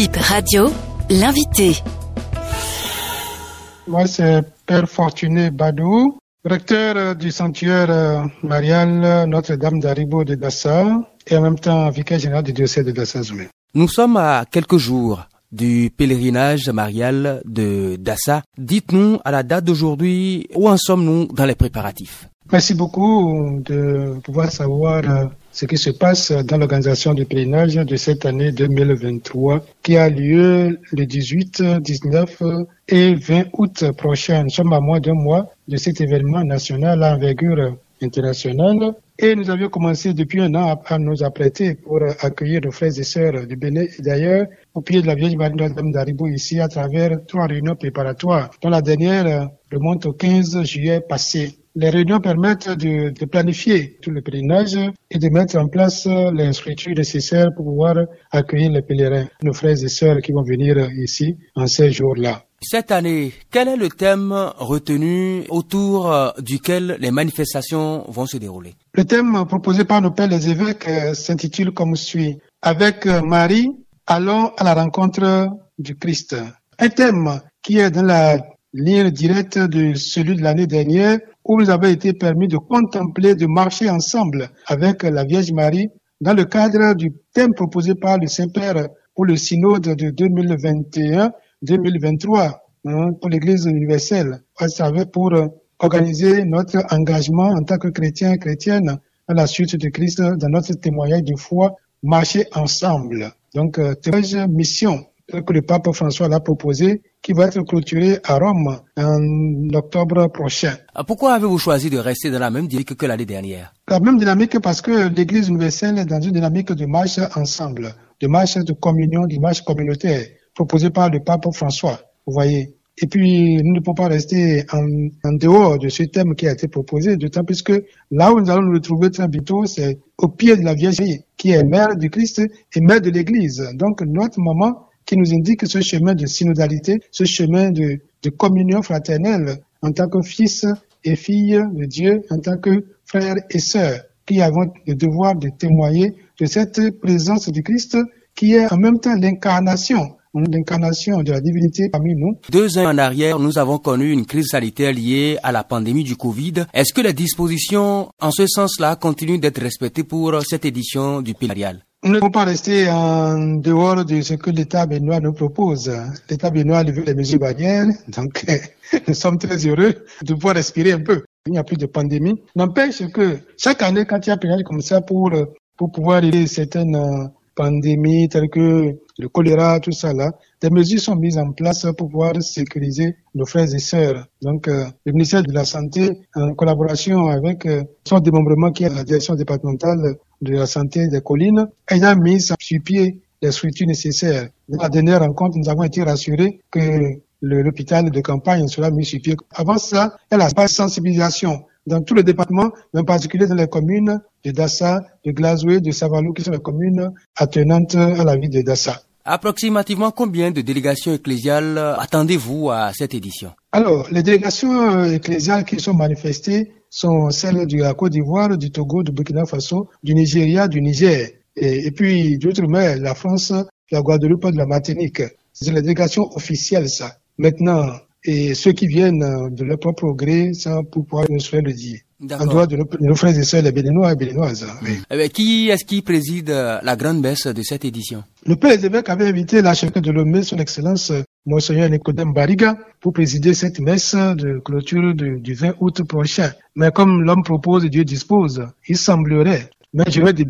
Bip Radio, l'invité. Moi, c'est Père Fortuné Badou, recteur du sanctuaire marial Notre-Dame d'Aribo de Dassa et en même temps vicaire général du diocèse de Dassa Zoumé. Nous sommes à quelques jours du pèlerinage marial de Dassa. Dites-nous à la date d'aujourd'hui où en sommes-nous dans les préparatifs? Merci beaucoup de pouvoir savoir euh, ce qui se passe dans l'organisation du pèlerinage de cette année 2023 qui a lieu le 18, 19 et 20 août prochain. Nous sommes à moins d'un mois de cet événement national à envergure internationale et nous avions commencé depuis un an à nous apprêter pour accueillir nos frères et sœurs du Bénin et d'ailleurs au pied de la Vierge Marie Notre-Dame d'Aribo ici à travers trois réunions préparatoires dont la dernière remonte au 15 juillet passé. Les réunions permettent de, de, planifier tout le pèlerinage et de mettre en place les structures nécessaires pour pouvoir accueillir les pèlerins, nos frères et sœurs qui vont venir ici en ces jours-là. Cette année, quel est le thème retenu autour duquel les manifestations vont se dérouler? Le thème proposé par nos pères les évêques s'intitule comme suit. Avec Marie, allons à la rencontre du Christ. Un thème qui est dans la ligne directe de celui de l'année dernière où nous avons été permis de contempler, de marcher ensemble avec la Vierge Marie dans le cadre du thème proposé par le Saint-Père pour le synode de 2021-2023 hein, pour l'Église universelle, pour organiser notre engagement en tant que chrétien chrétienne à la suite de Christ dans notre témoignage de foi, marcher ensemble. Donc, euh, mission que le pape François l'a proposé, qui va être clôturé à Rome en octobre prochain. Pourquoi avez-vous choisi de rester dans la même dynamique que l'année dernière? La même dynamique parce que l'Église universelle est dans une dynamique de marche ensemble, de marche de communion, de marche communautaire, proposée par le pape François. Vous voyez et puis, nous ne pouvons pas rester en, en, dehors de ce thème qui a été proposé, d'autant plus que là où nous allons nous retrouver très bientôt, c'est au pied de la Vierge qui est mère du Christ et mère de l'Église. Donc, notre maman qui nous indique ce chemin de synodalité, ce chemin de, communion fraternelle en tant que fils et fille de Dieu, en tant que frères et sœurs, qui avons le devoir de témoigner de cette présence du Christ qui est en même temps l'incarnation l'incarnation de la divinité parmi nous. Deux ans en arrière, nous avons connu une crise sanitaire liée à la pandémie du Covid. Est-ce que les dispositions en ce sens-là continuent d'être respectées pour cette édition du pèlerinage nous ne pouvons pas rester en dehors de ce que l'État béninois nous propose. L'État béninois levé les mesures barrières, donc nous sommes très heureux de pouvoir respirer un peu. Il n'y a plus de pandémie. N'empêche que chaque année, quand il y a un comme ça pour, pour pouvoir aider certaines pandémies telles que le choléra, tout ça là, des mesures sont mises en place pour pouvoir sécuriser nos frères et sœurs. Donc, euh, le ministère de la Santé, en collaboration avec euh, son démembrement qui est la direction départementale de la santé des collines, ayant mis sur pied les structures nécessaires. Dans la dernière rencontre, nous avons été rassurés que l'hôpital de campagne sera mis sur pied. Avant ça, y a la sensibilisation dans tous les départements, mais en particulier dans les communes de Dassa, de Glazoué, de Savalou, qui sont les communes attenantes à la ville de Dassa. Approximativement combien de délégations ecclésiales attendez-vous à cette édition? Alors, les délégations ecclésiales qui sont manifestées sont celles de la Côte d'Ivoire, du Togo, du Burkina Faso, du Nigeria, du Niger, et, et puis d'outre-mer, la France, la Guadeloupe, de la Martinique. C'est les délégations officielles, ça. Maintenant, et ceux qui viennent de leur propre gré, pour pouvoir nous le dire. En dehors de nos, de nos, frères et sœurs, les Béninois et Béninoises. Oui. Eh qui est-ce qui préside la grande messe de cette édition? Le Père des évêques avait invité l'archevêque de Lomé, son Excellence Monseigneur Nicodème Bariga, pour présider cette messe de clôture de, du 20 août prochain. Mais comme l'homme propose et Dieu dispose, il semblerait, mais je vais des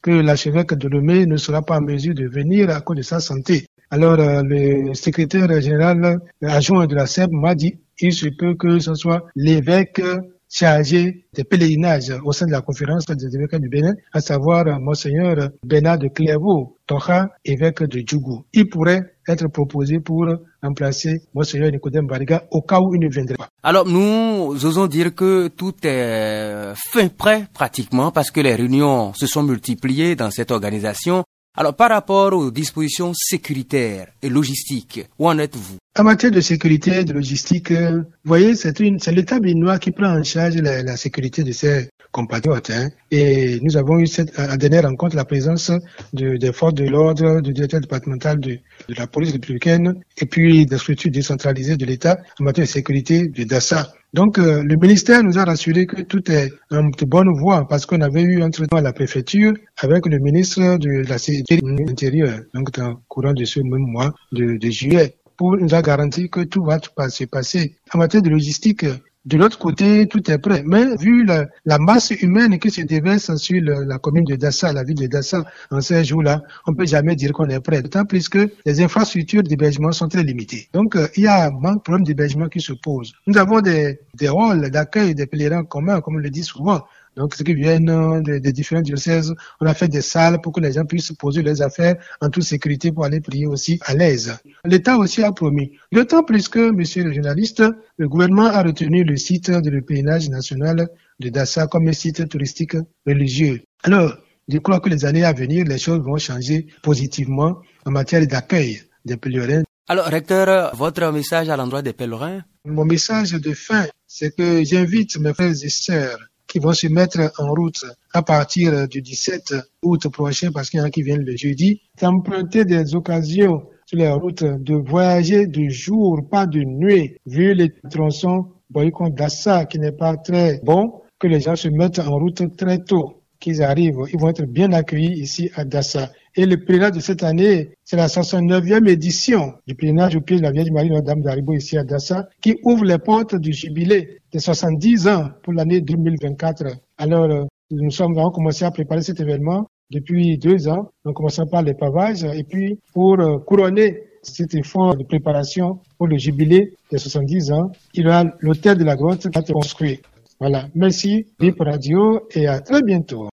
que l'archevêque de Lomé ne sera pas en mesure de venir à cause de sa santé. Alors, euh, le secrétaire général adjoint de la SEB m'a dit, il se peut que ce soit l'évêque chargé des pèlerinages au sein de la conférence des évêques du Bénin, à savoir Monseigneur Bernard de Clairvaux, Tocha, évêque de Djougou. Il pourrait être proposé pour remplacer Monseigneur Nicodème Bariga au cas où il ne viendrait pas. Alors nous osons dire que tout est fin prêt pratiquement parce que les réunions se sont multipliées dans cette organisation. Alors par rapport aux dispositions sécuritaires et logistiques, où en êtes-vous? En matière de sécurité et de logistique, vous voyez, c'est l'État béninois qui prend en charge la sécurité de ces compatriotes. Hein. Et nous avons eu cette, à dernière rencontre la présence de, des forces de l'ordre, du directeur départemental de, la police républicaine et puis des structures décentralisées de l'État en matière de sécurité de DASA. Donc, euh, le ministère nous a rassuré que tout est en bonne voie parce qu'on avait eu un traitement à la préfecture avec le ministre de la Sécurité intérieure, donc dans le courant de ce même mois de, de juillet, pour nous a garanti que tout va se passer. En matière de logistique, de l'autre côté, tout est prêt. Mais vu la, la masse humaine qui se déverse sur la commune de Dassa, la ville de Dassa, en ces jours-là, on peut jamais dire qu'on est prêt. D'autant plus que les infrastructures d'hébergement sont très limitées. Donc, euh, il y a un problème d'hébergement qui se pose. Nous avons des, des rôles d'accueil des pèlerins communs, comme on le dit souvent. Donc, ceux qui viennent des, des différents diocèses, on a fait des salles pour que les gens puissent poser leurs affaires en toute sécurité pour aller prier aussi à l'aise. L'État aussi a promis. D'autant plus que, monsieur le journaliste, le gouvernement a retenu le site de le pèlerinage national de Dassa comme un site touristique religieux. Alors, je crois que les années à venir, les choses vont changer positivement en matière d'accueil des pèlerins. Alors, recteur, votre message à l'endroit des pèlerins? Mon message de fin, c'est que j'invite mes frères et sœurs qui vont se mettre en route à partir du 17 août prochain, parce qu'il y en a qui viennent le jeudi, d'emprunter des occasions sur les routes, de voyager de jour, pas de nuit, vu les tronçons boycott d'Assa qui n'est pas très bon, que les gens se mettent en route très tôt, qu'ils arrivent, ils vont être bien accueillis ici à Dassa. Et le pèlerinage de cette année, c'est la 69e édition du pèlerinage au pied de la Vierge Marie, Notre-Dame d'Aribo ici à Dassa, qui ouvre les portes du jubilé de 70 ans pour l'année 2024. Alors, nous sommes avons commencé à préparer cet événement depuis deux ans, en commençant par les pavages, et puis pour couronner cet effort de préparation pour le jubilé de 70 ans, il y aura l'hôtel de la grotte qui a été construit. Voilà. Merci, Bip Radio, et à très bientôt.